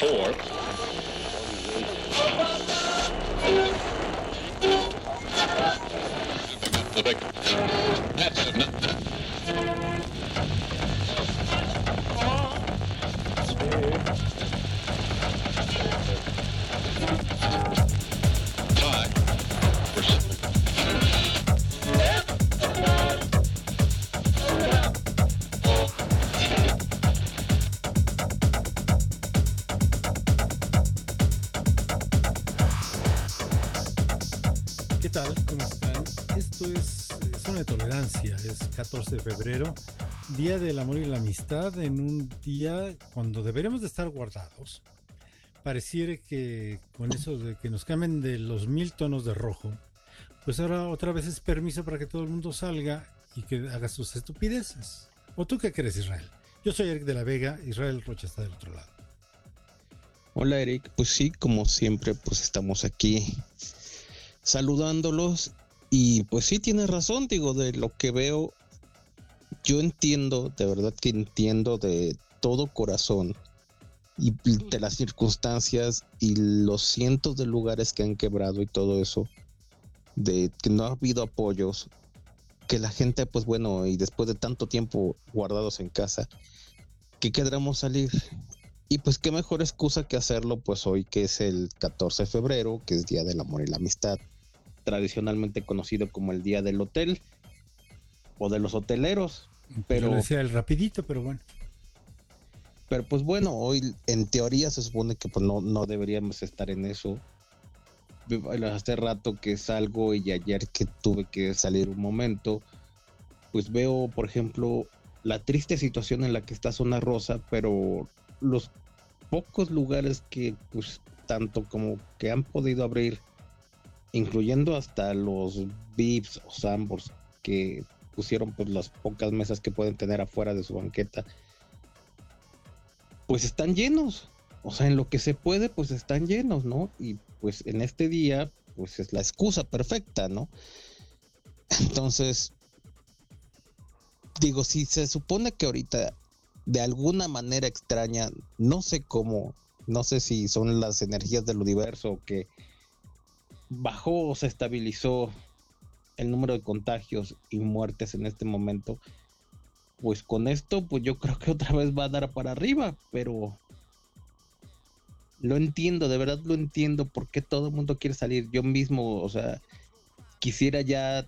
four. That's enough. 14 de febrero, Día del Amor y la Amistad, en un día cuando deberíamos de estar guardados. Pareciera que con eso de que nos cambien de los mil tonos de rojo, pues ahora otra vez es permiso para que todo el mundo salga y que haga sus estupideces. ¿O tú qué crees, Israel? Yo soy Eric de la Vega, Israel Rocha está del otro lado. Hola Eric, pues sí, como siempre, pues estamos aquí saludándolos y pues sí tienes razón, digo, de lo que veo, yo entiendo, de verdad que entiendo de todo corazón y de las circunstancias y los cientos de lugares que han quebrado y todo eso, de que no ha habido apoyos, que la gente, pues bueno, y después de tanto tiempo guardados en casa, que queramos salir. Y pues qué mejor excusa que hacerlo pues hoy que es el 14 de febrero, que es Día del Amor y la Amistad, tradicionalmente conocido como el Día del Hotel o de los hoteleros. Pero decía el rapidito, pero bueno. pero pues bueno, hoy en teoría se supone que pues no, no deberíamos estar en eso. Hace rato que salgo y ayer que tuve que salir un momento, pues veo, por ejemplo, la triste situación en la que está Zona Rosa, pero los pocos lugares que pues tanto como que han podido abrir, incluyendo hasta los VIPs o Sambors que pusieron pues las pocas mesas que pueden tener afuera de su banqueta, pues están llenos. O sea, en lo que se puede, pues están llenos, ¿no? Y pues en este día, pues es la excusa perfecta, ¿no? Entonces, digo, si se supone que ahorita de alguna manera extraña, no sé cómo, no sé si son las energías del universo que bajó o se estabilizó el número de contagios y muertes en este momento, pues con esto, pues yo creo que otra vez va a dar para arriba, pero lo entiendo, de verdad lo entiendo, por qué todo el mundo quiere salir. Yo mismo, o sea, quisiera ya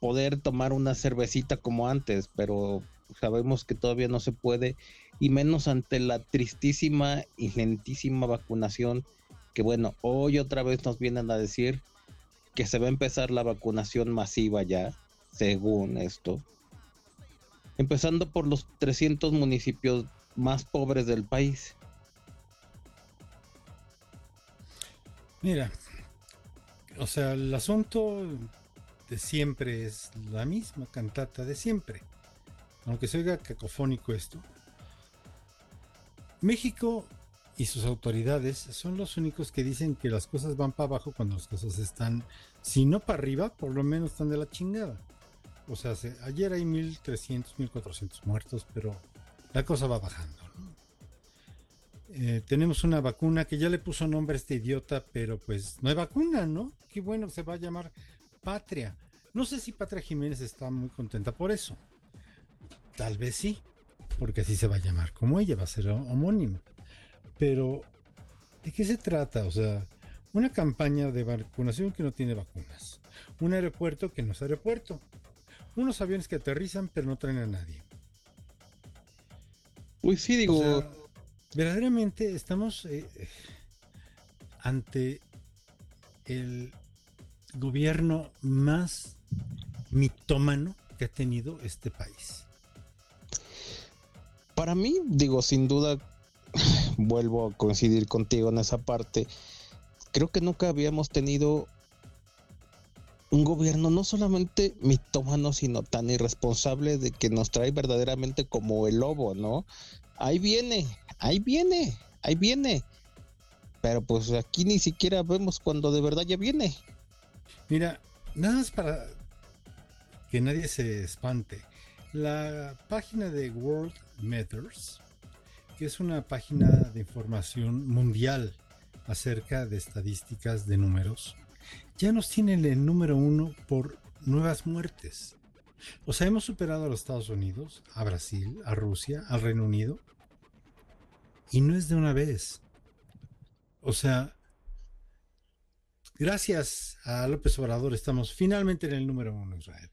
poder tomar una cervecita como antes, pero sabemos que todavía no se puede, y menos ante la tristísima y lentísima vacunación, que bueno, hoy otra vez nos vienen a decir que se va a empezar la vacunación masiva ya, según esto. Empezando por los 300 municipios más pobres del país. Mira, o sea, el asunto de siempre es la misma cantata de siempre. Aunque se oiga cacofónico esto. México y sus autoridades son los únicos que dicen que las cosas van para abajo cuando las cosas están, si no para arriba, por lo menos están de la chingada. O sea, se- ayer hay 1300, 1400 muertos, pero la cosa va bajando. Eh, tenemos una vacuna que ya le puso nombre a este idiota, pero pues no hay vacuna, ¿no? Qué bueno se va a llamar Patria. No sé si Patria Jiménez está muy contenta por eso. Tal vez sí, porque así se va a llamar como ella, va a ser homónimo. Pero, ¿de qué se trata? O sea, una campaña de vacunación que no tiene vacunas. Un aeropuerto que no es aeropuerto. Unos aviones que aterrizan pero no traen a nadie. Pues sí, O digo, sea, verdaderamente estamos eh, ante el gobierno más mitómano que ha tenido este país. para mí, digo, sin duda, vuelvo a coincidir contigo en esa parte. Creo que nunca habíamos tenido un gobierno no solamente mitómano, sino tan irresponsable de que nos trae verdaderamente como el lobo, ¿no? Ahí viene, ahí viene, ahí viene. Pero pues aquí ni siquiera vemos cuando de verdad ya viene. Mira, nada más para que nadie se espante. La página de World Matters, que es una página de información mundial acerca de estadísticas de números, ya nos tienen el número uno por nuevas muertes. O sea, hemos superado a los Estados Unidos, a Brasil, a Rusia, al Reino Unido. Y no es de una vez. O sea, gracias a López Obrador estamos finalmente en el número uno, Israel.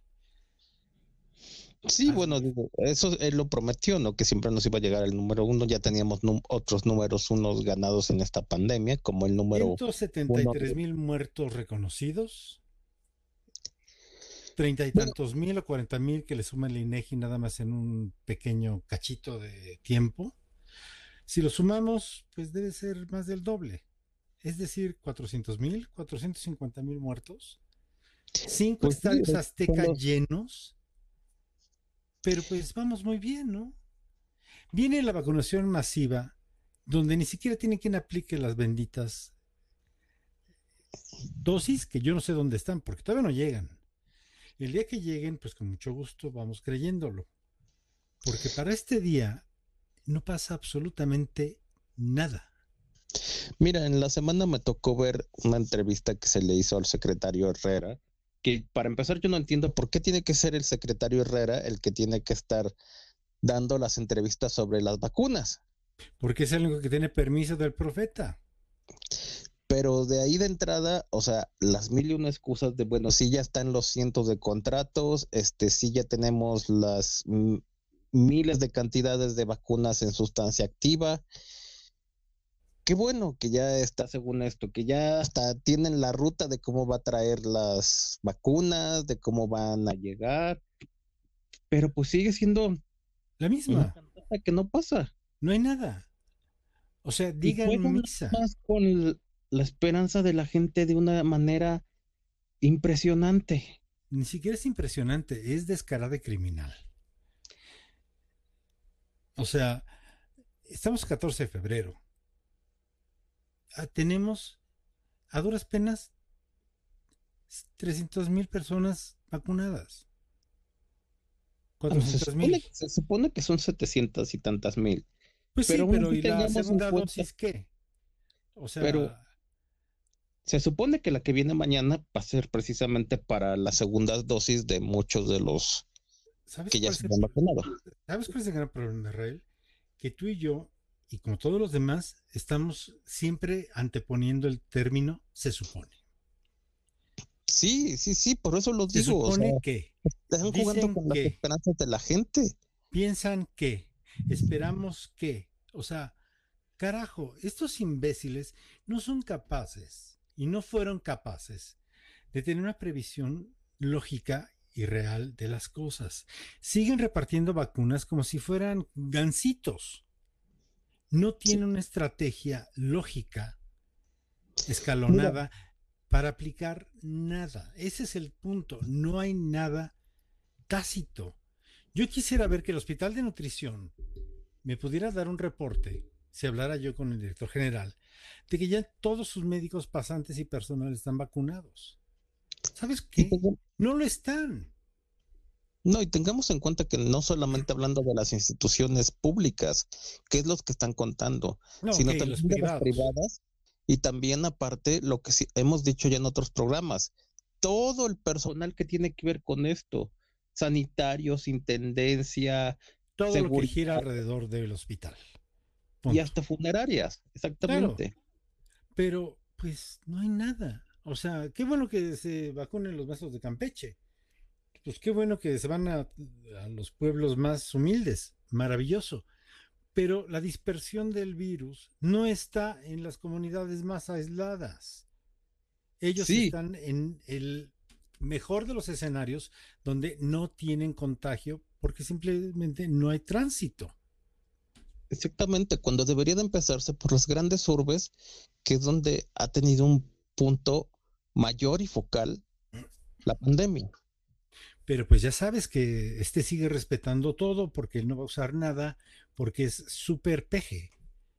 Sí, Ah. bueno, digo, eso él lo prometió, ¿no? Que siempre nos iba a llegar el número uno. Ya teníamos otros números unos ganados en esta pandemia, como el número 173 mil muertos reconocidos. Treinta y tantos mil o cuarenta mil que le suma el INEGI nada más en un pequeño cachito de tiempo. Si lo sumamos, pues debe ser más del doble. Es decir, 400 mil, 450 mil muertos. Cinco Pues estadios son azteca los- llenos. Pero pues vamos muy bien, ¿no? Viene la vacunación masiva, donde ni siquiera tiene quien aplique las benditas dosis, que yo no sé dónde están, porque todavía no llegan. El día que lleguen, pues con mucho gusto vamos creyéndolo. Porque para este día no pasa absolutamente nada. Mira, en la semana me tocó ver una entrevista que se le hizo al secretario Herrera, que para empezar yo no entiendo por qué tiene que ser el secretario Herrera el que tiene que estar dando las entrevistas sobre las vacunas. Porque es el único que tiene permiso del profeta. Pero de ahí de entrada, o sea, las mil y una excusas de, bueno, sí ya están los cientos de contratos, este, sí ya tenemos las miles de cantidades de vacunas en sustancia activa. Qué bueno que ya está según esto, que ya hasta tienen la ruta de cómo va a traer las vacunas, de cómo van a llegar, pero pues sigue siendo La misma. que no pasa. No hay nada. O sea, digan misa. más con la esperanza de la gente de una manera impresionante. Ni siquiera es impresionante, es descarada y criminal. O sea, estamos 14 de febrero. Ah, tenemos a duras penas 300 mil personas vacunadas. Bueno, se, 400 supone, mil. se supone que son 700 y tantas mil. Pues pero sí, ¿y la segunda dosis qué? O sea, Pero- Se supone que la que viene mañana va a ser precisamente para las segundas dosis de muchos de los ¿sabes que ya se han vacunado. ¿Sabes cuál es el gran problema, Israel? Que tú y yo, y como todos los demás, estamos siempre anteponiendo el término se supone. Sí, sí, sí, por eso lo Se digo. o supone sea, que están jugando con las que- esperanzas de la gente. piensan que, esperamos que, o sea, carajo, estos imbéciles no son capaces y no fueron capaces de tener una previsión lógica y real de las cosas. Siguen repartiendo vacunas como si fueran gansitos. No tienen una estrategia lógica, escalonada, para aplicar nada. Ese es el punto. No hay nada tácito. Yo quisiera ver que el Hospital de Nutrición me pudiera dar un reporte, si hablara yo con el director general, de que ya todos sus médicos pasantes y personal están vacunados. ¿Sabes qué? tengo- No lo están. No, y tengamos en cuenta que no solamente hablando de las instituciones públicas, que es los que están contando, No, sino también de las privadas y también aparte lo que sí hemos dicho ya en otros programas, todo el personal que tiene que ver con esto, sanitarios, intendencia Todo lo que gira alrededor del hospital. y hasta funerarias, exactamente. Pero, pues, no hay nada. O sea, qué bueno que se vacunen los maestros de Campeche. Pues qué bueno que se van a, a los pueblos más humildes. Maravilloso. Pero la dispersión del virus no está en las comunidades más aisladas. Ellos Sí. están en el mejor de los escenarios donde no tienen contagio porque simplemente no hay tránsito. Exactamente, cuando debería de empezarse por las grandes urbes, que es donde ha tenido un punto mayor y focal la pandemia. Pero pues ya sabes que este sigue respetando todo porque él no va a usar nada, porque es super peje.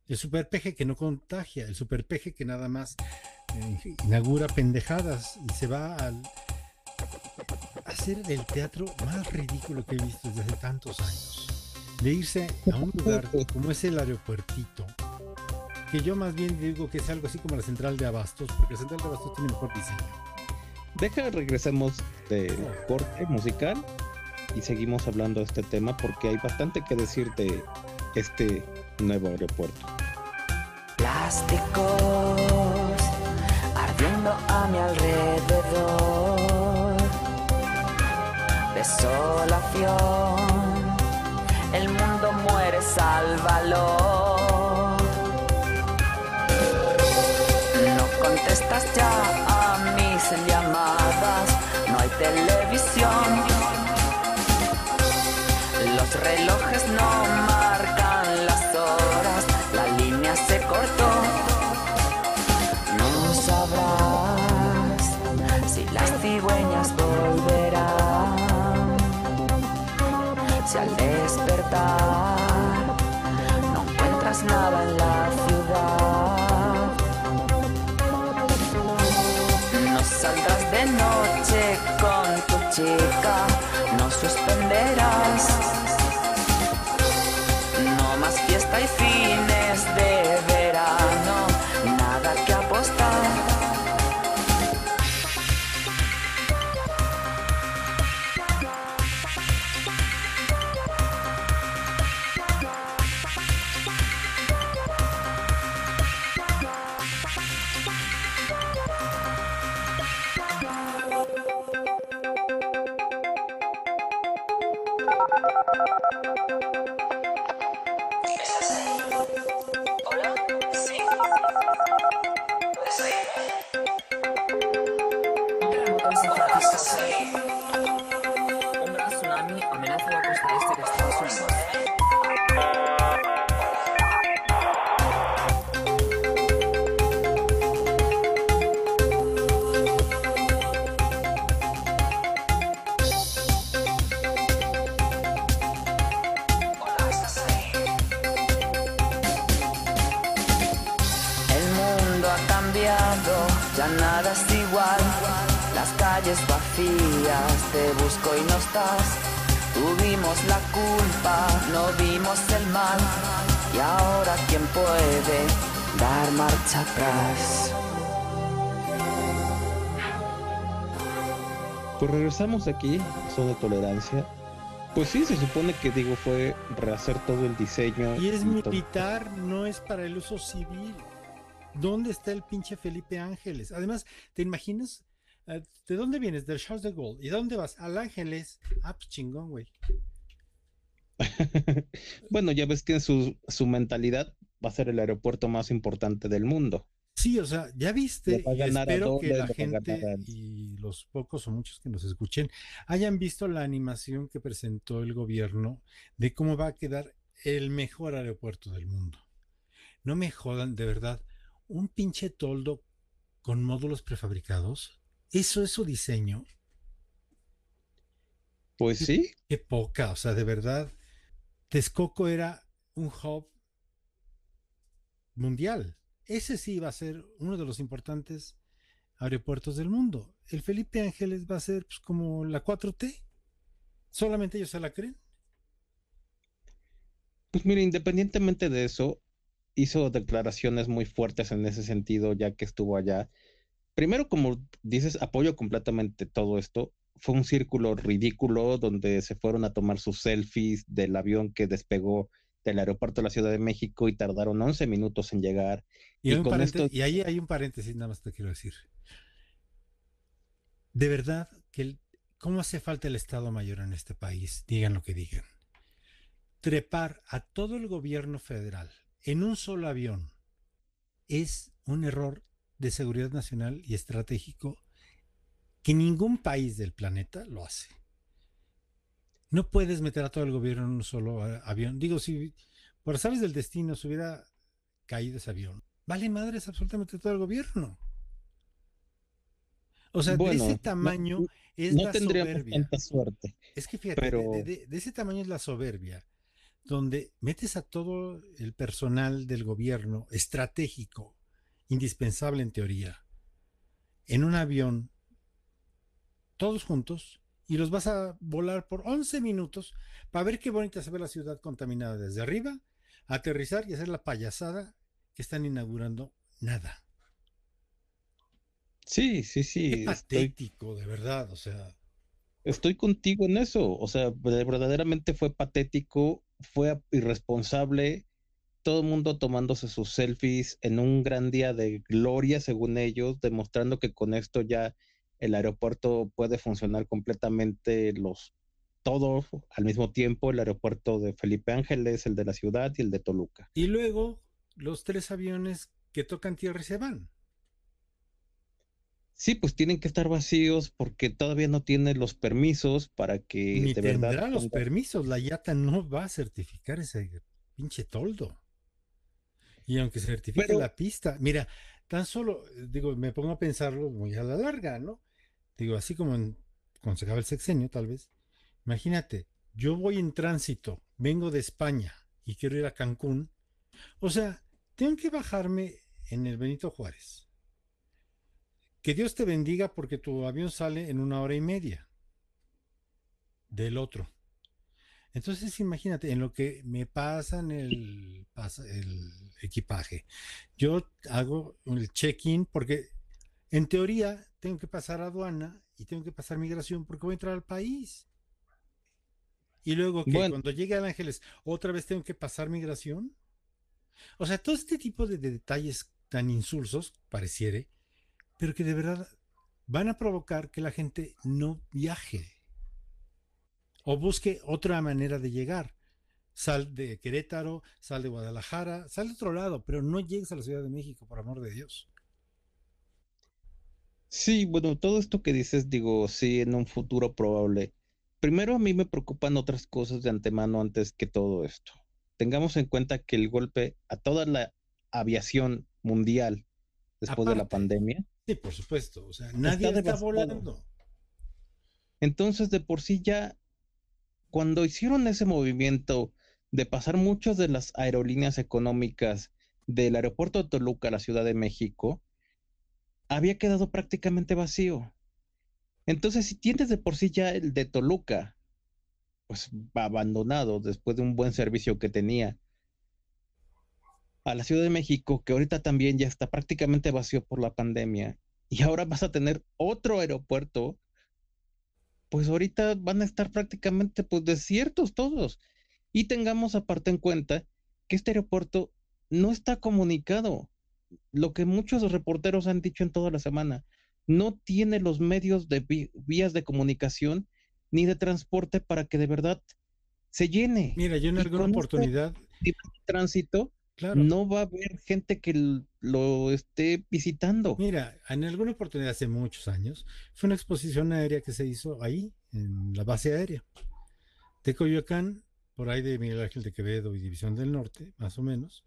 El super peje que no contagia, el super peje que nada más eh, inaugura pendejadas y se va al a hacer el teatro más ridículo que he visto desde hace tantos años. de irse a un lugar como es el aeropuertito, que yo más bien digo que es algo así como la central de abastos, porque la central de abastos tiene mejor diseño. Deja, regresemos de corte musical y seguimos hablando de este tema porque hay bastante que decir de este nuevo aeropuerto. Plásticos ardiendo a mi alrededor. Desolación, el mundo muere, sálvalo. No contestas ya mis llamadas, no hay televisión. Los relojes no marcan las horas, la línea se cortó. No sabrás si las cigüeñas volverán. Si al despertar dar marcha atrás? Pues regresamos aquí, zona de tolerancia. Pues sí, se supone que digo fue rehacer todo el diseño. Y es militar, no es para el uso civil. ¿Dónde está el pinche Felipe Ángeles? Además, ¿te imaginas? Eh, ¿De dónde vienes? Del Charles de Gaulle. ¿Y dónde vas? Al Ángeles. Ah, pues chingón, güey. bueno, ya ves que en su, su mentalidad va a ser el aeropuerto más importante del mundo. Sí, o sea, ya viste, Le va a y espero que la gente y los pocos o muchos que nos escuchen hayan visto la animación que presentó el gobierno de cómo va a quedar el mejor aeropuerto del mundo. No me jodan, de verdad, un pinche toldo con módulos prefabricados, eso es su diseño, Pues sí, qué poca, o sea, de verdad, Texcoco era un hub mundial. Ese sí va a ser uno de los importantes aeropuertos del mundo. El Felipe Ángeles va a ser pues, como la 4T. Solamente ellos se la creen. pues mira, independientemente de eso, hizo declaraciones muy fuertes en ese sentido, ya que estuvo allá. Primero, como dices, apoyo completamente todo esto. Fue un círculo ridículo donde se fueron a tomar sus selfies del avión que despegó del aeropuerto de la Ciudad de México y tardaron 11 minutos en llegar. Y, Y hay un con paréntesis- esto- y ahí hay un paréntesis, nada más te quiero decir. De verdad que el- cómo hace falta el Estado Mayor en este país, digan lo que digan. Trepar a todo el gobierno federal en un solo avión es un error de seguridad nacional y estratégico que ningún país del planeta lo hace. No puedes meter a todo el gobierno en un solo a- avión. Digo, si por sabes del destino se hubiera caído ese avión, vale madres absolutamente todo el gobierno. O sea, Bueno, de ese no- tamaño es no la tendríamos soberbia. tanta suerte. Es que fíjate, pero- de, de- de ese tamaño es la soberbia, donde metes a todo el personal del gobierno estratégico, indispensable en teoría, en un avión, todos juntos, y los vas a volar por 11 minutos para ver qué bonita se ve la ciudad contaminada desde arriba, aterrizar y hacer la payasada que están inaugurando nada. Sí, sí, sí. Qué Estoy, patético, de verdad, o sea, estoy contigo en eso. O sea, de- verdaderamente fue patético, fue irresponsable. Todo el mundo tomándose sus selfies en un gran día de gloria, según ellos, demostrando que con esto ya el aeropuerto puede funcionar completamente los todos al mismo tiempo, el aeropuerto de Felipe Ángeles, el de la ciudad y el de Toluca. y luego los tres aviones que tocan tierra y se van. Sí, pues tienen que estar vacíos porque todavía no tienen los permisos para que Ni de verdad tendrá los pongan- permisos, la IATA no va a certificar ese pinche toldo. Y aunque certifique Pero- la pista, mira, tan solo, digo, me pongo a pensarlo muy a la larga, ¿no? Digo, así como cuando se acaba el sexenio, tal vez. Imagínate, yo voy en tránsito, vengo de España y quiero ir a Cancún. O sea, tengo que bajarme en el Benito Juárez. Que Dios te bendiga porque tu avión sale en una hora y media del otro. Entonces, imagínate, en lo que me pasan el, el equipaje, yo hago el check-in porque en teoría tengo que pasar aduana y tengo que pasar migración porque voy a entrar al país. Y luego que Bueno. cuando llegue al Ángeles, otra vez tengo que pasar migración. O sea, todo este tipo de, de detalles tan insulsos, pareciere, pero que de verdad van a provocar que la gente no viaje o busque otra manera de llegar. Sal de Querétaro, sal de Guadalajara, sal de otro lado, pero no llegues a la Ciudad de México, por amor de Dios. Sí, bueno, todo esto que dices, digo, sí, en un futuro probable. Primero a mí me preocupan otras cosas de antemano antes que todo esto. Tengamos en cuenta que el golpe a toda la aviación mundial después de la pandemia, Sí, por supuesto. O sea, nadie está, devastado. volando. entonces de por sí ya, cuando hicieron ese movimiento de pasar muchas de las aerolíneas económicas del aeropuerto de Toluca a la Ciudad de México, había quedado prácticamente vacío. Entonces, si tienes de por sí ya el de Toluca, pues abandonado después de un buen servicio que tenía, a la Ciudad de México, que ahorita también ya está prácticamente vacío por la pandemia, y ahora vas a tener otro aeropuerto, pues ahorita van a estar prácticamente pues desiertos todos. Y tengamos aparte en cuenta que este aeropuerto no está comunicado. Lo que muchos reporteros han dicho en toda la semana, no tiene los medios de vías de comunicación ni de transporte para que de verdad se llene. Mira, yo en alguna este oportunidad, Tránsito, claro, no va a haber gente que lo esté visitando. mira, en alguna oportunidad hace muchos años, fue una exposición aérea que se hizo ahí, en la base aérea de Coyoacán, por ahí de Miguel Ángel de Quevedo y División del Norte, más o menos.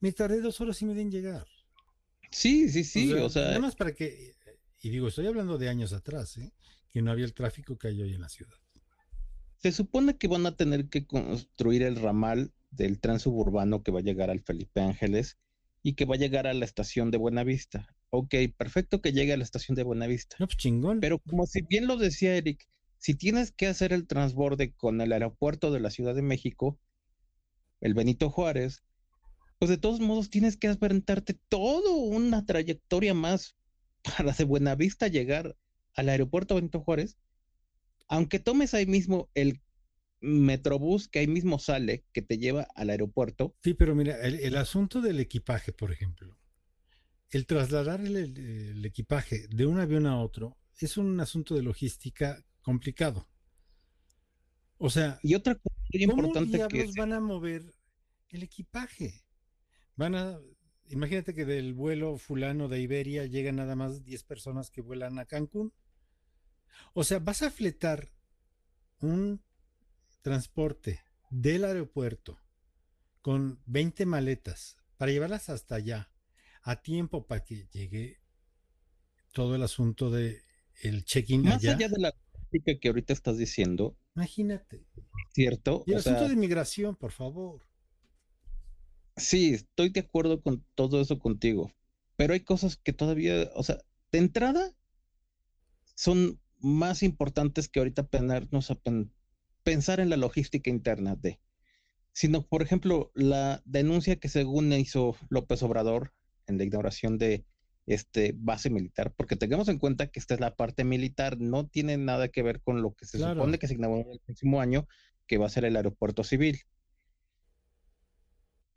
Me tardé dos horas y media en llegar. Sí, sí, sí, o sea, nada más para que, y digo, estoy hablando de años atrás, ¿eh? que no había el tráfico que hay hoy en la ciudad. Se supone que van a tener que construir el ramal del tren suburbano que va a llegar al Felipe Ángeles y que va a llegar a la estación de Buenavista. Ok, perfecto que llegue a la estación de Buenavista. No, pues chingón. Pero como si bien lo decía Eric, si tienes que hacer el transborde con el aeropuerto de la Ciudad de México, el Benito Juárez, pues de todos modos tienes que aventarte toda una trayectoria más para de Buenavista llegar al aeropuerto Benito Juárez, aunque tomes ahí mismo el metrobús que ahí mismo sale, que te lleva al aeropuerto, Sí, pero mira, el, el asunto del equipaje, por ejemplo, el trasladar el, el- el equipaje de un avión a otro es un asunto de logística complicado. O sea, y otra cosa muy ¿cómo que diablos van a mover el equipaje? Van a, imagínate que del vuelo fulano de Iberia llegan nada más 10 personas que vuelan a Cancún. O sea, vas a fletar un transporte del aeropuerto con 20 maletas para llevarlas hasta allá a tiempo para que llegue todo el asunto de el check-in más allá. allá de la que ahorita estás diciendo, Imagínate. ¿cierto? Y el O sea, asunto de migración, por favor. Sí, estoy de acuerdo con todo eso contigo, pero hay cosas que todavía, o sea, de entrada son más importante es que ahorita ponernos a pen- pensar en la logística interna de, sino, por ejemplo, la denuncia que según hizo López Obrador en la inauguración de este base militar, porque tengamos en cuenta que esta es la parte militar, no tiene nada que ver con lo que se Claro. supone que se inaugura el próximo año, que va a ser el aeropuerto civil.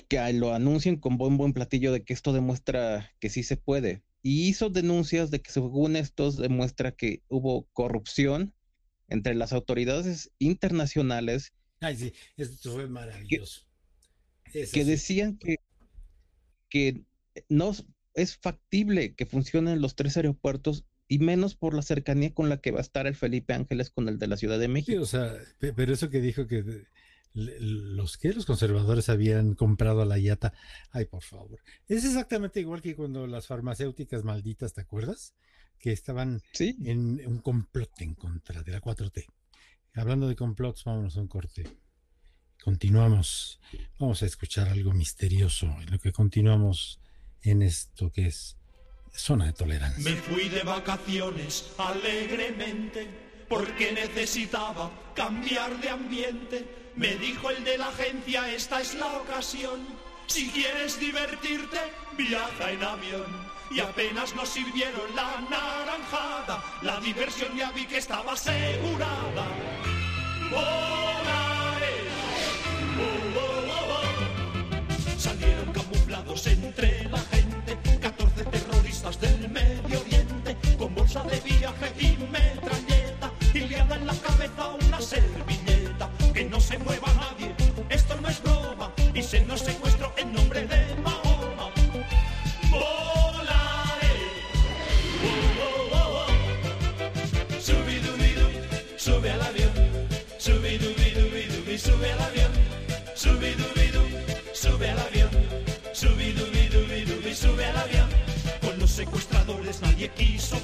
Que lo anuncien con buen buen platillo de que esto demuestra que sí se puede. Y hizo denuncias de que según estos demuestra que hubo corrupción entre las autoridades internacionales Ay, sí, esto fue maravilloso. Que sí. decían que, que no es factible que funcionen los tres aeropuertos y menos por la cercanía con la que va a estar el Felipe Ángeles con el de la Ciudad de Sí, México. o sea, pe- pero eso que dijo que los que los conservadores habían comprado a la IATA, ay, por favor. Es exactamente igual que cuando las farmacéuticas malditas, ¿te acuerdas? Que estaban Sí, en un complot en contra de la 4T. Hablando de complots, vámonos a un corte. Continuamos. Vamos a escuchar algo misterioso en lo que continuamos en esto que es zona de tolerancia. Me fui de vacaciones alegremente porque necesitaba cambiar de ambiente. Me dijo el de la agencia, esta es la ocasión. Si quieres divertirte, viaja en avión. Y apenas nos sirvieron la naranjada, la diversión ya vi que estaba asegurada. Volaré. Oh, oh, oh. Salieron camuflados entre la gente 14 terroristas del Medio Oriente Con bolsa de viaje y metralleta En la cabeza una servilleta Que no se mueva nadie, esto no es broma. Y se nos secuestró en nombre de Mahoma. Volaré. Oh, oh, oh, sube al avión. Subidubidubidubi, sube al avión. Subidubidu, sube al avión. Subidubidubidubi, sube al avión. Con los secuestradores nadie quiso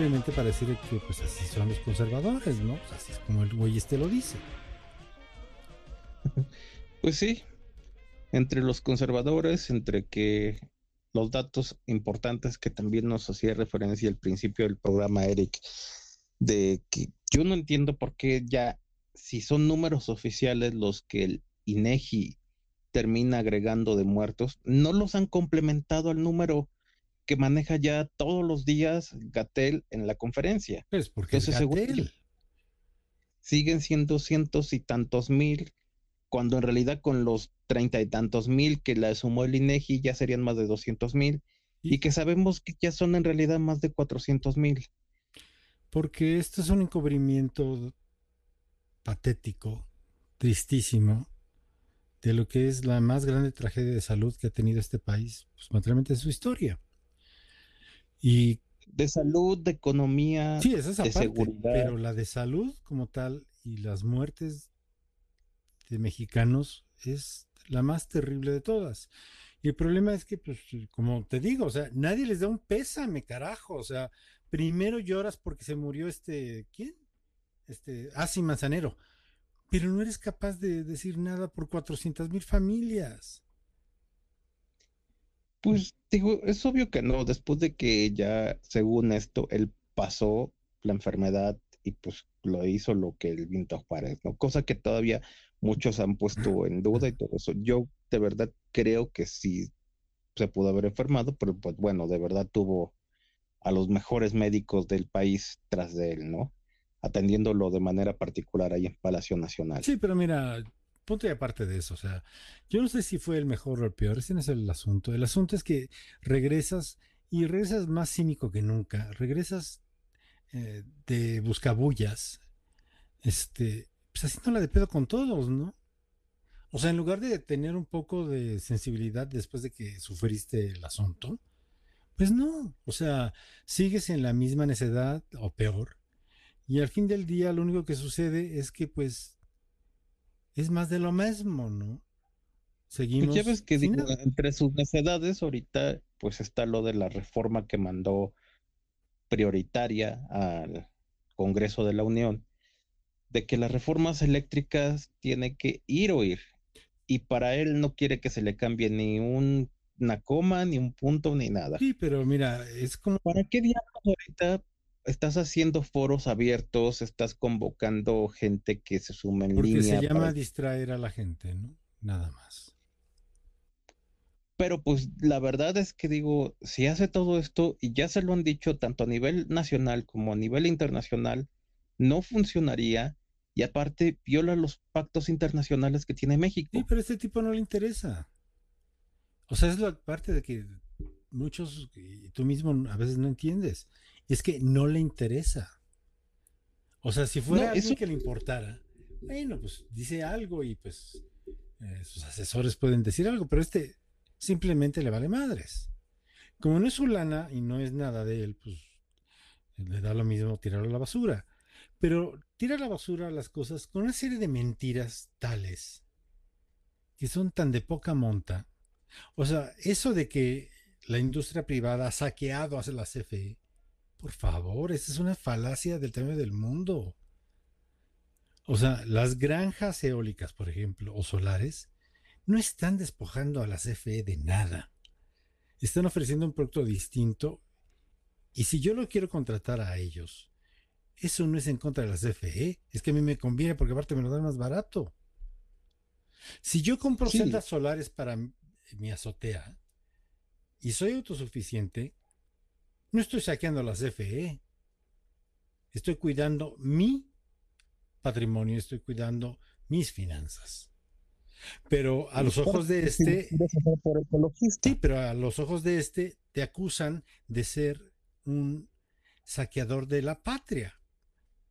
simplemente para decir que pues así son los conservadores, ¿no? Pues, así es como el güey este lo dice. Pues sí, entre los conservadores, entre que los datos importantes que también nos hacía referencia al principio del programa, Eric, de que yo no entiendo por qué ya, si son números oficiales los que el INEGI termina agregando de muertos, no los han complementado al número que maneja ya todos los días Gatel en la conferencia. Pues porque es Entonces, según siguen siendo cientos y tantos mil cuando en realidad con los treinta y tantos mil que la sumó el INEGI ya serían más de 200 mil y que sabemos que ya son en realidad más de 400 mil. Porque esto es un encubrimiento patético, tristísimo, de lo que es la más grande tragedia de salud que ha tenido este país, pues materialmente en su historia. Y De salud, de economía, sí, esa es de seguridad. pero la de salud como tal y las muertes de mexicanos es la más terrible de todas. Y el problema es que, pues, como te digo, o sea, nadie les da un pésame, carajo. O sea, primero lloras porque se murió este, ¿quién? Este, Asi Manzanero. Pero no eres capaz de decir nada por 400 mil familias. Pues digo, es obvio que no, después de que ya, según esto, él pasó la enfermedad y pues lo hizo lo que el Vinto Juárez, ¿no? Cosa que todavía muchos han puesto en duda y todo eso. Yo de verdad creo que sí se pudo haber enfermado, pero pues bueno, de verdad tuvo a los mejores médicos del país tras de él, ¿no? Atendiéndolo de manera particular ahí en Palacio Nacional. Sí, pero mira, ponte aparte de eso. O sea, yo no sé si fue el mejor o el peor. Ese no es el asunto. El asunto es que regresas y regresas más cínico que nunca. Regresas eh, de buscabullas, este, pues haciéndola de pedo con todos, ¿no? O sea, en lugar de tener un poco de sensibilidad después de que sufriste el asunto, pues no. O sea, sigues en la misma necedad o peor. Y al fin del día lo único que sucede es que pues es más de lo mismo, ¿no? Seguimos. Pues ya ves que digo, nada. entre sus necedades ahorita pues está lo de la reforma que mandó prioritaria al Congreso de la Unión, de que las reformas eléctricas tiene que ir o ir. Y para él no quiere que se le cambie ni un- una coma, ni un punto, ni nada. Sí, pero mira, es como ¿Para qué diablos ahorita estás haciendo foros abiertos, estás convocando gente que se sume en porque línea? se llama para- distraer a la gente, ¿no? Nada más. Pero pues la verdad es que digo, si hace todo esto y ya se lo han dicho tanto a nivel nacional como a nivel internacional, no funcionaría y aparte viola los pactos internacionales que tiene México. Sí, pero a este tipo no le interesa. O sea, es la parte de que muchos, y tú mismo a veces no entiendes, es que no le interesa. O sea, si fuera No, alguien eso- que le importara, bueno, pues dice algo y pues eh, sus asesores pueden decir algo, pero este simplemente le vale madres. Como no es su lana y no es nada de él, pues le da lo mismo tirarlo a la basura. Pero tira a la basura las cosas con una serie de mentiras tales que son tan de poca monta. O sea, eso de que la industria privada ha saqueado a la CFE, por favor, esa es una falacia del tamaño del mundo. O sea, las granjas eólicas, por ejemplo, o solares, no están despojando a la CFE de nada. Están ofreciendo un producto distinto. Y si yo lo quiero contratar a ellos, eso no es en contra de la CFE. Es que a mí me conviene porque aparte me lo dan más barato. Si yo compro Sí. celdas solares para mi azotea y soy autosuficiente, no estoy saqueando a la CFE. Estoy cuidando mi patrimonio, estoy cuidando mis finanzas. Pero a los ojos de este, sí, pero a los ojos de este te acusan de ser un saqueador de la patria.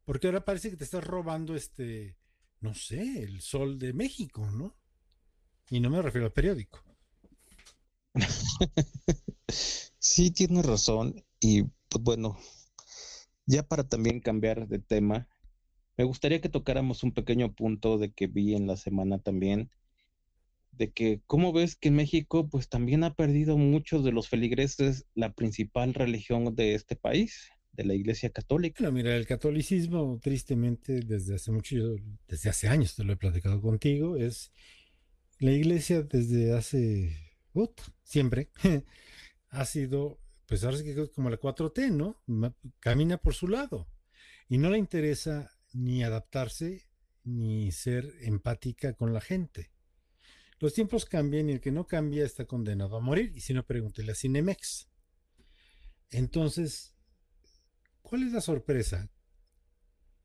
Porque ahora parece que te estás robando este, no sé, el sol de México, ¿no? Y no me refiero al periódico. Sí, tienes razón. Y pues bueno, ya para también cambiar de tema, me gustaría que tocáramos un pequeño punto de que vi en la semana también, de que, ¿cómo ves que México pues también ha perdido muchos de los feligreses la principal religión de este país, de la Iglesia Católica? Bueno, mira, el catolicismo, tristemente, desde hace mucho, desde hace años te lo he platicado contigo, es la iglesia desde hace, siempre, ha sido, pues ahora sí que es como la 4T, ¿no? Camina por su lado y no le interesa ni adaptarse ni ser empática con la gente. Los tiempos cambian y el que no cambia está condenado a morir. Y si no, pregúntele a Cinemex. Entonces, ¿cuál es la sorpresa?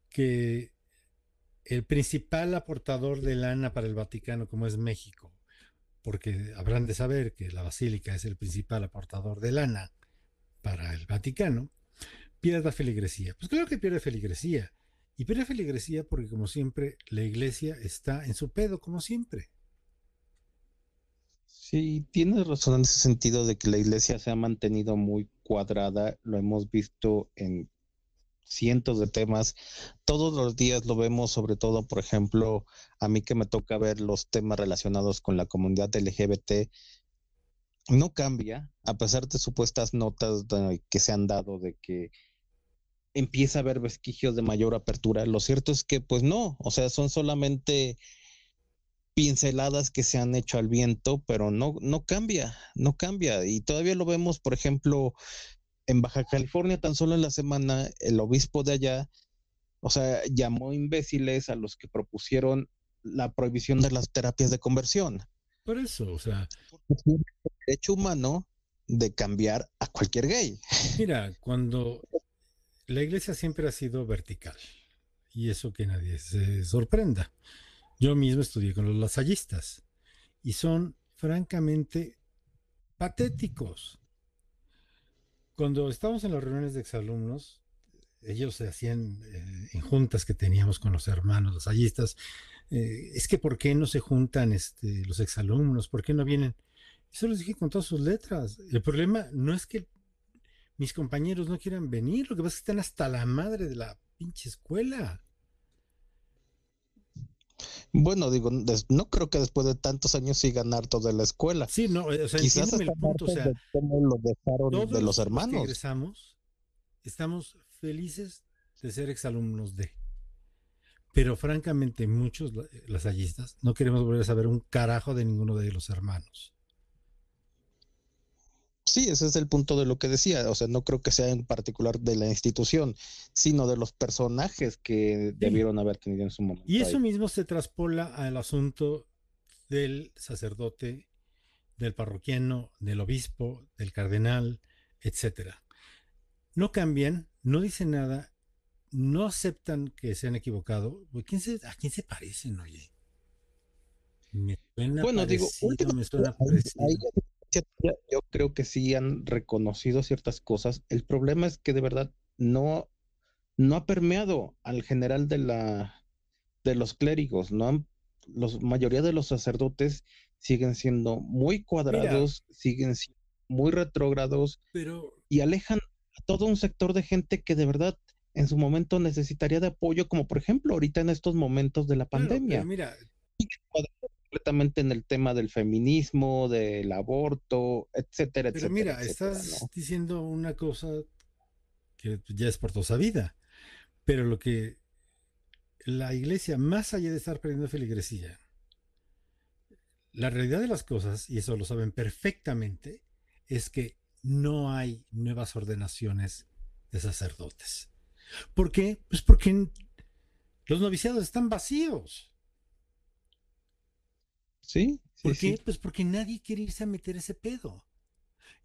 Que el principal aportador de lana para el Vaticano, como es México, porque habrán de saber que la Basílica es el principal aportador de lana para el Vaticano, pierda feligresía. Pues claro que pierde feligresía. Y pierde feligresía porque, como siempre, la iglesia está en su pedo, como siempre. Sí, tienes razón en ese sentido de que la iglesia se ha mantenido muy cuadrada, lo hemos visto en cientos de temas, todos los días lo vemos, sobre todo, por ejemplo, a mí que me toca ver los temas relacionados con la comunidad LGBT, no cambia, a pesar de supuestas notas que se han dado de que empieza a haber vesquigios de mayor apertura, lo cierto es que pues no, o sea, son solamente pinceladas que se han hecho al viento, pero no, no cambia, no cambia. Y todavía lo vemos, por ejemplo, en Baja California, tan solo en la semana, el obispo de allá, o sea, llamó imbéciles a los que propusieron la prohibición de las terapias de conversión. Por eso, o sea, el derecho humano de cambiar a cualquier gay. mira, cuando la iglesia siempre ha sido vertical, y eso que nadie se sorprenda. Yo mismo estudié con los lasallistas, y son francamente patéticos. Cuando estábamos en las reuniones de exalumnos, ellos se hacían eh, en juntas que teníamos con los hermanos lasallistas, eh, es que ¿por qué no se juntan este, los exalumnos? ¿Por qué no vienen? Eso les dije con todas sus letras. El problema no es que mis compañeros no quieran venir, lo que pasa es que están hasta la madre de la pinche escuela. Bueno, digo, no creo que después de tantos años sigan hartos de la escuela. Sí, no, eh, o sea, Quizás el punto, o sea, de cómo lo dejaron todos de los que hermanos. egresamos estamos felices de ser exalumnos de. Pero francamente, muchos la- lasallistas no queremos volver a saber un carajo de ninguno de los hermanos. Sí, ese es el punto de lo que decía. O sea, no creo que sea en particular de la institución, sino de los personajes que debieron haber tenido en su momento. Y eso ahí. mismo se traspola al asunto del sacerdote, del parroquiano, del obispo, del cardenal, etcétera. No cambian, no dicen nada, no aceptan que se han equivocado. Güey, ¿quién se- ¿A quién se parecen, oye? Me suena Bueno, digo, me suena ahí- yo creo que sí han reconocido ciertas cosas. El problema es que de verdad no, no ha permeado al general de la de los clérigos, no han, los mayoría de los sacerdotes siguen siendo muy cuadrados, siguen siendo muy retrógrados Pero y alejan a todo un sector de gente que de verdad en su momento necesitaría de apoyo, como por ejemplo ahorita en estos momentos de la claro, pandemia pero mira, completamente en el tema del feminismo, del aborto, etcétera, Pero etcétera. mira, etcétera, estás ¿no? diciendo una cosa que ya es por toda sabida, pero lo que la iglesia, más allá de estar perdiendo feligresía, la realidad de las cosas, y eso lo saben perfectamente, es que no hay nuevas ordenaciones de sacerdotes. ¿Por qué? Pues porque los noviciados están vacíos. Sí, sí, ¿Por sí. qué? Pues porque nadie quiere irse a meter ese pedo.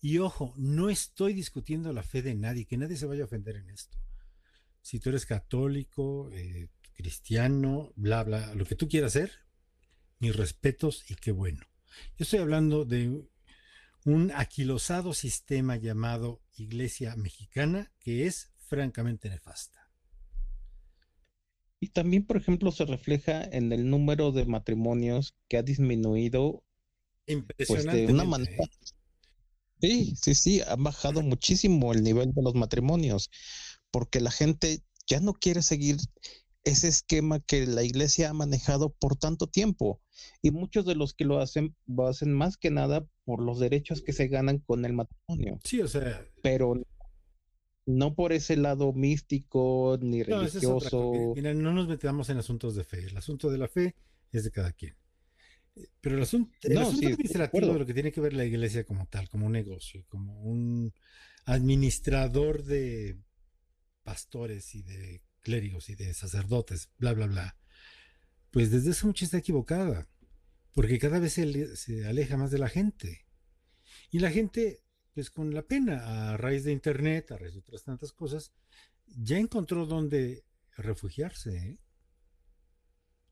Y ojo, no estoy discutiendo la fe de nadie, que nadie se vaya a ofender en esto. Si tú eres católico, eh, cristiano, bla, bla, lo que tú quieras ser, mis respetos y qué bueno. Yo estoy hablando de un aquilosado sistema llamado Iglesia Mexicana que es francamente nefasta. Y también, por ejemplo, se refleja en el número de matrimonios que ha disminuido, pues de una manera. Sí, sí, sí, ha bajado muchísimo el nivel de los matrimonios, porque la gente ya no quiere seguir ese esquema que la iglesia ha manejado por tanto tiempo. Y muchos de los que lo hacen, lo hacen más que nada por los derechos que se ganan con el matrimonio. Sí, o sea, pero no por ese lado místico ni No, es religioso. Mira, no nos metamos en asuntos de fe. El asunto de la fe es de cada quien. Eh, Pero el asunto, el No, asunto sí, estoy de administrativo de lo que tiene que ver la iglesia como tal, como un negocio, como un administrador de pastores y de clérigos y de sacerdotes, bla, bla, bla, pues desde hace mucho está equivocada, porque cada vez se aleja más de la gente. Y la gente, pues con la pena, a raíz de Internet, a raíz de otras tantas cosas, ya encontró dónde refugiarse. ¿eh?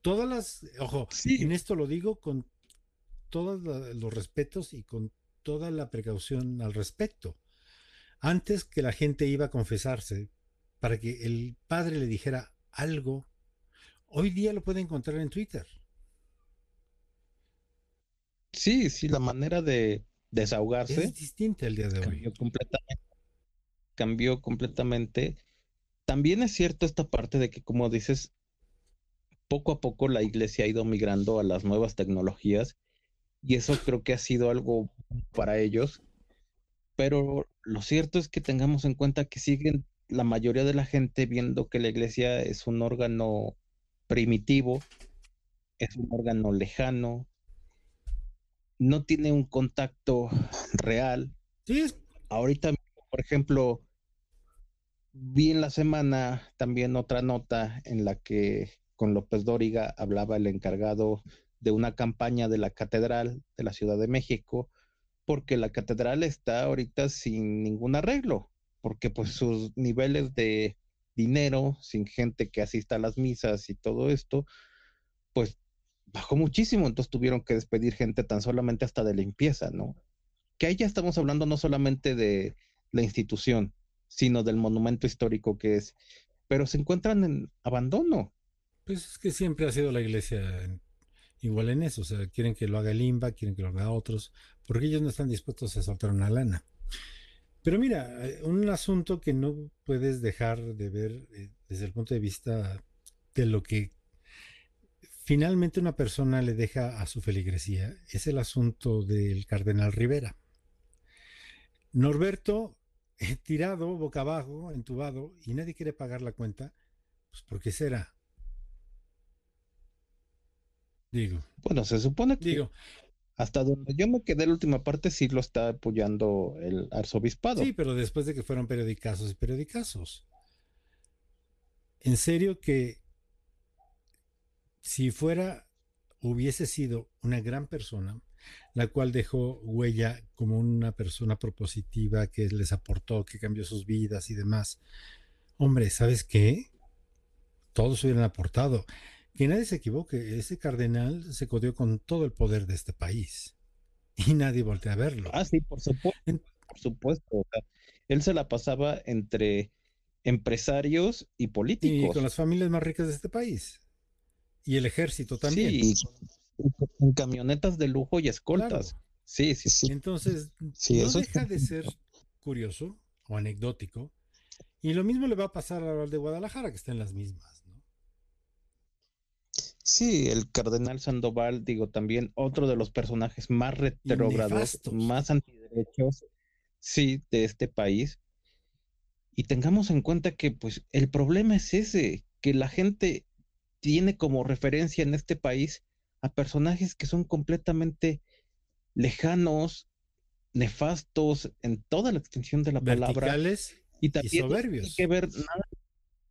todas las, ojo, Sí. en esto lo digo con todos los respetos y con toda la precaución al respecto. Antes que la gente iba a confesarse para que el padre le dijera algo, hoy día lo puede encontrar en Twitter. Sí, sí, la manera de desahogarse Es distinta el día de hoy. cambió completamente. Cambió completamente. También es cierto esta parte de que, como dices, poco a poco la iglesia ha ido migrando a las nuevas tecnologías y eso creo que ha sido algo para ellos. Pero lo cierto es que tengamos en cuenta que siguen la mayoría de la gente viendo que la iglesia es un órgano primitivo, es un órgano lejano, no tiene un contacto real. Sí, Ahorita, por ejemplo, vi en la semana también otra nota en la que con López Dóriga hablaba el encargado de una campaña de la catedral de la Ciudad de México, porque la catedral está ahorita sin ningún arreglo, porque pues sus niveles de dinero, sin gente que asista a las misas y todo esto, pues bajó muchísimo, entonces tuvieron que despedir gente tan solamente hasta de limpieza, ¿no? Que ahí ya estamos hablando no solamente de la institución, sino del monumento histórico que es, pero se encuentran en abandono. pues es que siempre ha sido la iglesia igual en eso. O sea, quieren que lo haga el quieren que lo haga otros, porque ellos no están dispuestos a soltar una lana. Pero mira, eh, un asunto que no puedes dejar de ver eh, desde el punto de vista de lo que finalmente una persona le deja a su feligresía es el asunto del cardenal Rivera. Norberto, eh, tirado boca abajo, entubado, y nadie quiere pagar la cuenta, pues ¿por qué será? Digo, Bueno, se supone que digo, hasta donde yo me quedé la última parte sí lo está apoyando el arzobispado. Sí, pero después de que fueron periodicazos y periodicazos. En serio que si fuera, hubiese sido una gran persona, la cual dejó huella como una persona propositiva que les aportó, que cambió sus vidas y demás. Hombre, ¿sabes qué? Todos hubieran aportado. Que nadie se equivoque, ese cardenal se codió con todo el poder de este país. Y nadie voltea a verlo. Ah, sí, por supuesto, por supuesto. o sea, él se la pasaba entre empresarios y Y políticos. con las familias más ricas de este país. Y el ejército también. Sí, con, camionetas de lujo y escoltas. Claro. Sí, sí, sí. Entonces, Sí, no eso deja de ser curioso o anecdótico. Y lo mismo le va a pasar al de Guadalajara, que está en las mismas. ¿no? Sí, el cardenal Sandoval, digo, también otro de los personajes más retrógrados, más antiderechos, sí, de este país. Y tengamos en cuenta que, pues, el problema es ese, que la gente tiene como referencia en este país a personajes que son completamente lejanos, nefastos en toda la extensión de la palabra. Verticales Y también no soberbios. tiene que ver nada,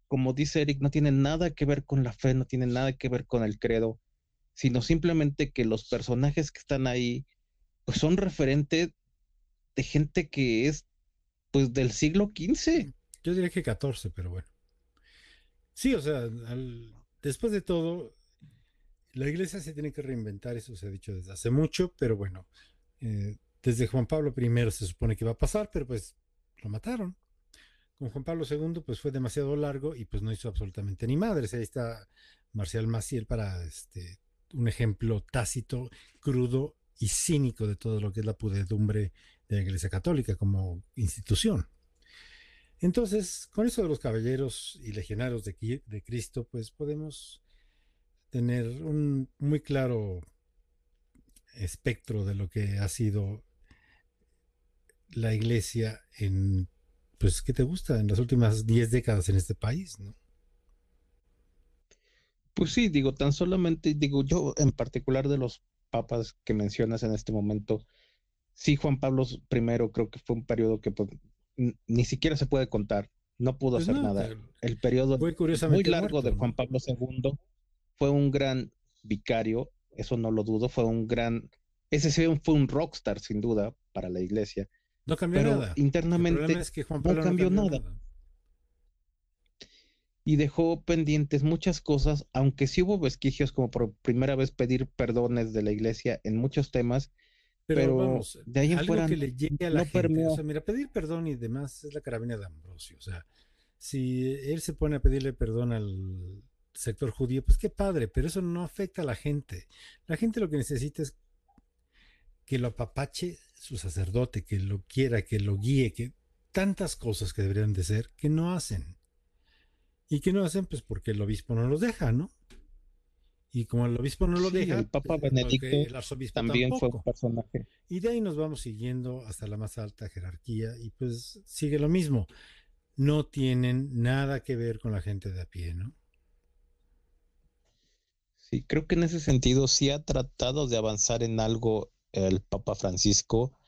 como dice Eric, no tiene nada que ver con la fe, no tiene nada que ver con el credo, sino simplemente que los personajes que están ahí pues son referente de gente que es pues del siglo XV. Yo diría que 14, pero bueno. Sí, o sea, al- después de todo, la iglesia se tiene que reinventar, eso se ha dicho desde hace mucho, pero bueno, eh, desde Juan Pablo I se supone que iba a pasar, pero pues lo mataron. Con Juan Pablo II pues fue demasiado largo y pues no hizo absolutamente ni madres. Ahí está Marcial Maciel para este, un ejemplo tácito, crudo y cínico de todo lo que es la pudedumbre de la Iglesia Católica como institución. Entonces, con eso de los caballeros y legionarios de, Cristo, pues podemos tener un muy claro espectro de lo que ha sido la iglesia en, pues, ¿qué te gusta? En las últimas 10 décadas en este país, ¿no? Pues sí, digo, tan solamente, digo, yo en particular de los papas que mencionas en este momento, sí, Juan Pablo I creo que fue un periodo que pues, ni siquiera se puede contar, no pudo Pues hacer no, nada. El periodo Fue muy curiosamente largo muerto, de. Juan Pablo II fue un gran vicario, eso no lo dudo, fue un gran, ese sí fue un rockstar sin duda para la iglesia, No cambió pero nada. Internamente problema es que Juan no cambió nada. y dejó pendientes muchas cosas, aunque sí hubo vesquigios como por primera vez pedir perdones de la iglesia en muchos temas, Pero, Pero vamos, de ahí en algo fuera que le llegue a la no gente. O sea, mira, pedir perdón y demás es la carabina de Ambrosio. O sea, si él se pone a pedirle perdón al sector judío, pues qué padre, pero eso no afecta a la gente. La gente lo que necesita es que lo apapache su sacerdote, que lo quiera, que lo guíe, que tantas cosas que deberían de ser que no hacen. Y que no hacen, pues porque el obispo no los deja, ¿no? Y como el obispo no lo Sí, deja, el Papa Benedicto porque el arzobispo también fue un personaje. Y de ahí nos vamos siguiendo hasta la más alta jerarquía y pues sigue lo mismo. No tienen nada que ver con la gente de a pie, ¿no? Sí, creo que en ese sentido sí ha tratado de avanzar en algo el Papa Francisco,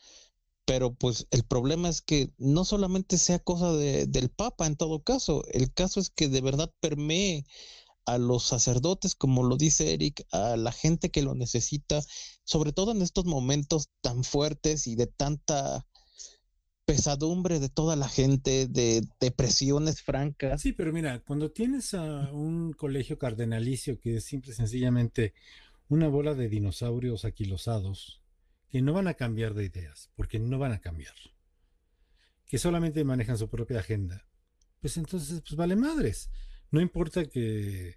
pero pues el problema es que no solamente sea cosa de- del Papa en todo caso, el caso es que de verdad permee a los sacerdotes, como lo dice Eric, a la gente que lo necesita, sobre todo en estos momentos tan fuertes y de tanta pesadumbre de toda la gente, de depresiones francas. Sí, pero mira, cuando tienes a un colegio cardenalicio que es simple sencillamente una bola de dinosaurios aquilosados que no van a cambiar de ideas, porque no van a cambiar, que solamente manejan su propia agenda, pues entonces, pues vale madres. No importa que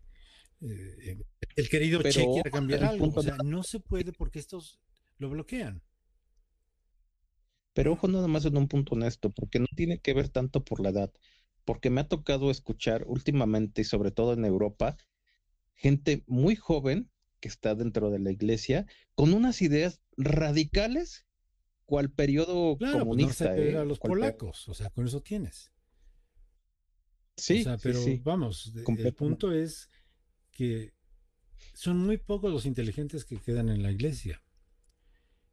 eh, el querido Pero Che quiera cambiar algo, o sea, no se puede porque estos lo bloquean. Pero ojo nada más en un punto honesto, porque no tiene que ver tanto por la edad, porque me ha tocado escuchar últimamente y sobre todo en Europa, gente muy joven que está dentro de la iglesia con unas ideas radicales cual periodo Claro, pues no comunista. se ¿eh? a los Cual polacos, o sea, con eso tienes. Sí, o sea, sí, pero sí. vamos, el punto es que son muy pocos los inteligentes que quedan en la iglesia.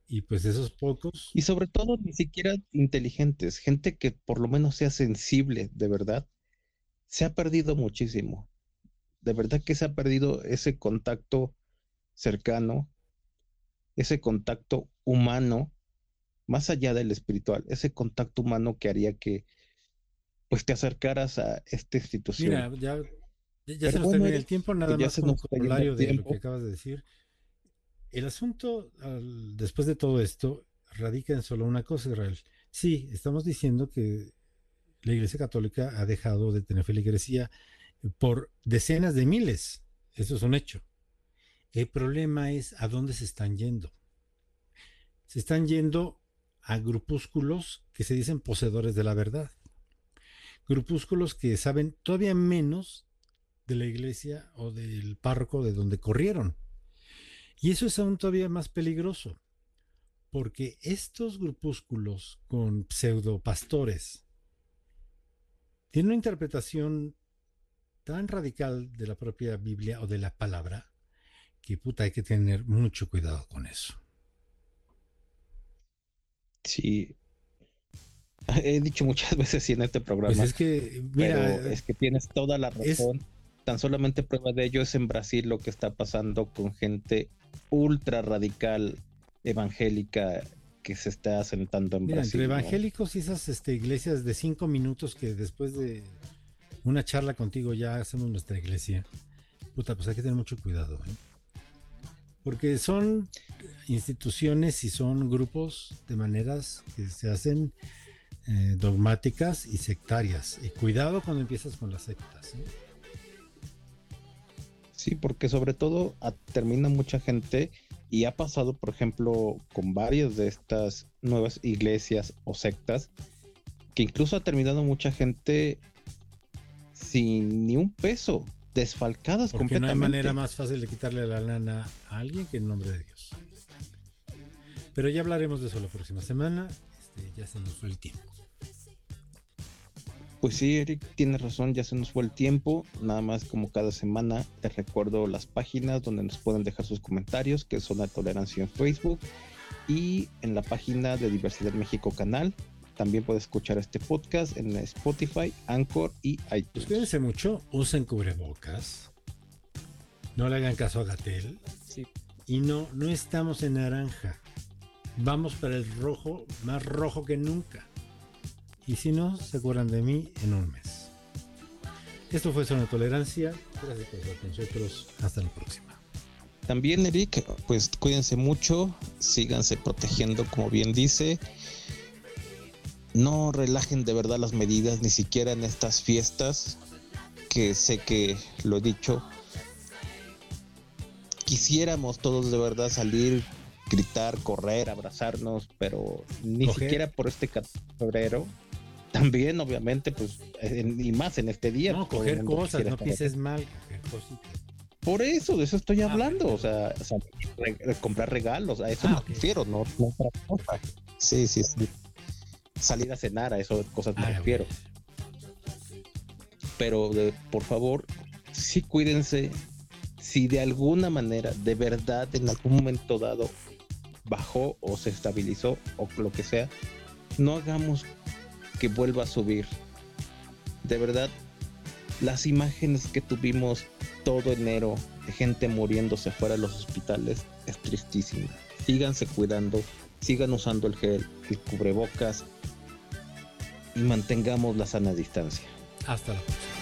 Y pues esos pocos, Y sobre todo ni siquiera inteligentes, gente que por lo menos sea sensible, de verdad, se ha perdido muchísimo. De verdad que se ha perdido ese contacto cercano, ese contacto humano, más allá del espiritual, ese contacto humano que haría que pues te acercaras a esta institución. mira, ya, ya se nos bueno, termina el tiempo, nada más como corolario de lo que acabas de decir. El asunto, al- después de todo esto, radica en solo una cosa, Israel. Sí, estamos diciendo que la Iglesia Católica ha dejado de tener feligresía por decenas de miles. Eso es un hecho. El problema es a dónde se están yendo. Se están yendo a grupúsculos que se dicen poseedores de la verdad. Grupúsculos que saben todavía menos de la iglesia o del párroco de donde corrieron. Y eso es aún todavía más peligroso, porque estos grupúsculos con pseudo pastores tienen una interpretación tan radical de la propia Biblia o de la palabra que puta hay que tener mucho cuidado con eso. Sí. He dicho muchas veces y en este programa. Pues es que, mira, pero es que tienes toda la es- razón. Tan solamente prueba de ello es en Brasil lo que está pasando con gente ultra radical evangélica que se está asentando en Mira, Brasil. entre ¿no? evangélicos y esas este, iglesias de cinco minutos que después de una charla contigo ya hacemos nuestra iglesia, puta, pues hay que tener mucho cuidado. ¿eh? Porque son instituciones y son grupos de maneras que se hacen eh, dogmáticas y sectarias. Y cuidado cuando empiezas con las sectas. ¿eh? Sí, porque sobre todo a- termina mucha gente y ha pasado, por ejemplo, con varias de estas nuevas iglesias o sectas, que incluso ha terminado mucha gente sin ni un peso, desfalcadas Porque no hay completamente. manera más fácil de quitarle la lana a alguien que en nombre de Dios. Pero ya hablaremos de eso la próxima semana. Este, ya se nos fue el tiempo. Pues sí, Eric, tienes razón, ya se nos fue el tiempo. Nada más como cada semana te recuerdo las páginas donde nos pueden dejar sus comentarios, que son la tolerancia en Facebook y en la página de Diversidad México Canal. También puedes escuchar este podcast en Spotify, Anchor y iTunes. cuídense mucho, usen cubrebocas. No le hagan caso a Gatel. Sí. Y no, no estamos en naranja. Vamos para el rojo, más rojo que nunca. Y si no, se acuerdan de mí en un mes. Esto fue Zona de Tolerancia. Gracias por estar con nosotros. Hasta la próxima. También, Eric, pues cuídense mucho, síganse protegiendo, como bien dice. No relajen de verdad las medidas, ni siquiera en estas fiestas, que sé que lo he dicho. Quisiéramos todos de verdad salir, gritar, correr, abrazarnos, pero ni Coger. siquiera por este 14 de febrero. También, obviamente, pues, en- y más en este día. No, el coger mundo cosas, no pienses mal, coger cositas. por eso, de eso estoy Ah, hablando. O sea, o sea, re- re- comprar regalos, a eso Ah, me refiero, no, no otra cosa. Sí, sí, sí. Salir a cenar, a eso cosas me Ah, refiero. Pero de- por favor, sí cuídense. Si de alguna manera, de verdad, en algún momento dado, bajó o se estabilizó o lo que sea, no hagamos que vuelva a subir. De verdad, las imágenes que tuvimos todo enero de gente muriéndose fuera de los hospitales es tristísima. Síganse cuidando, sigan usando el gel, el cubrebocas y mantengamos la sana distancia. Hasta la próxima.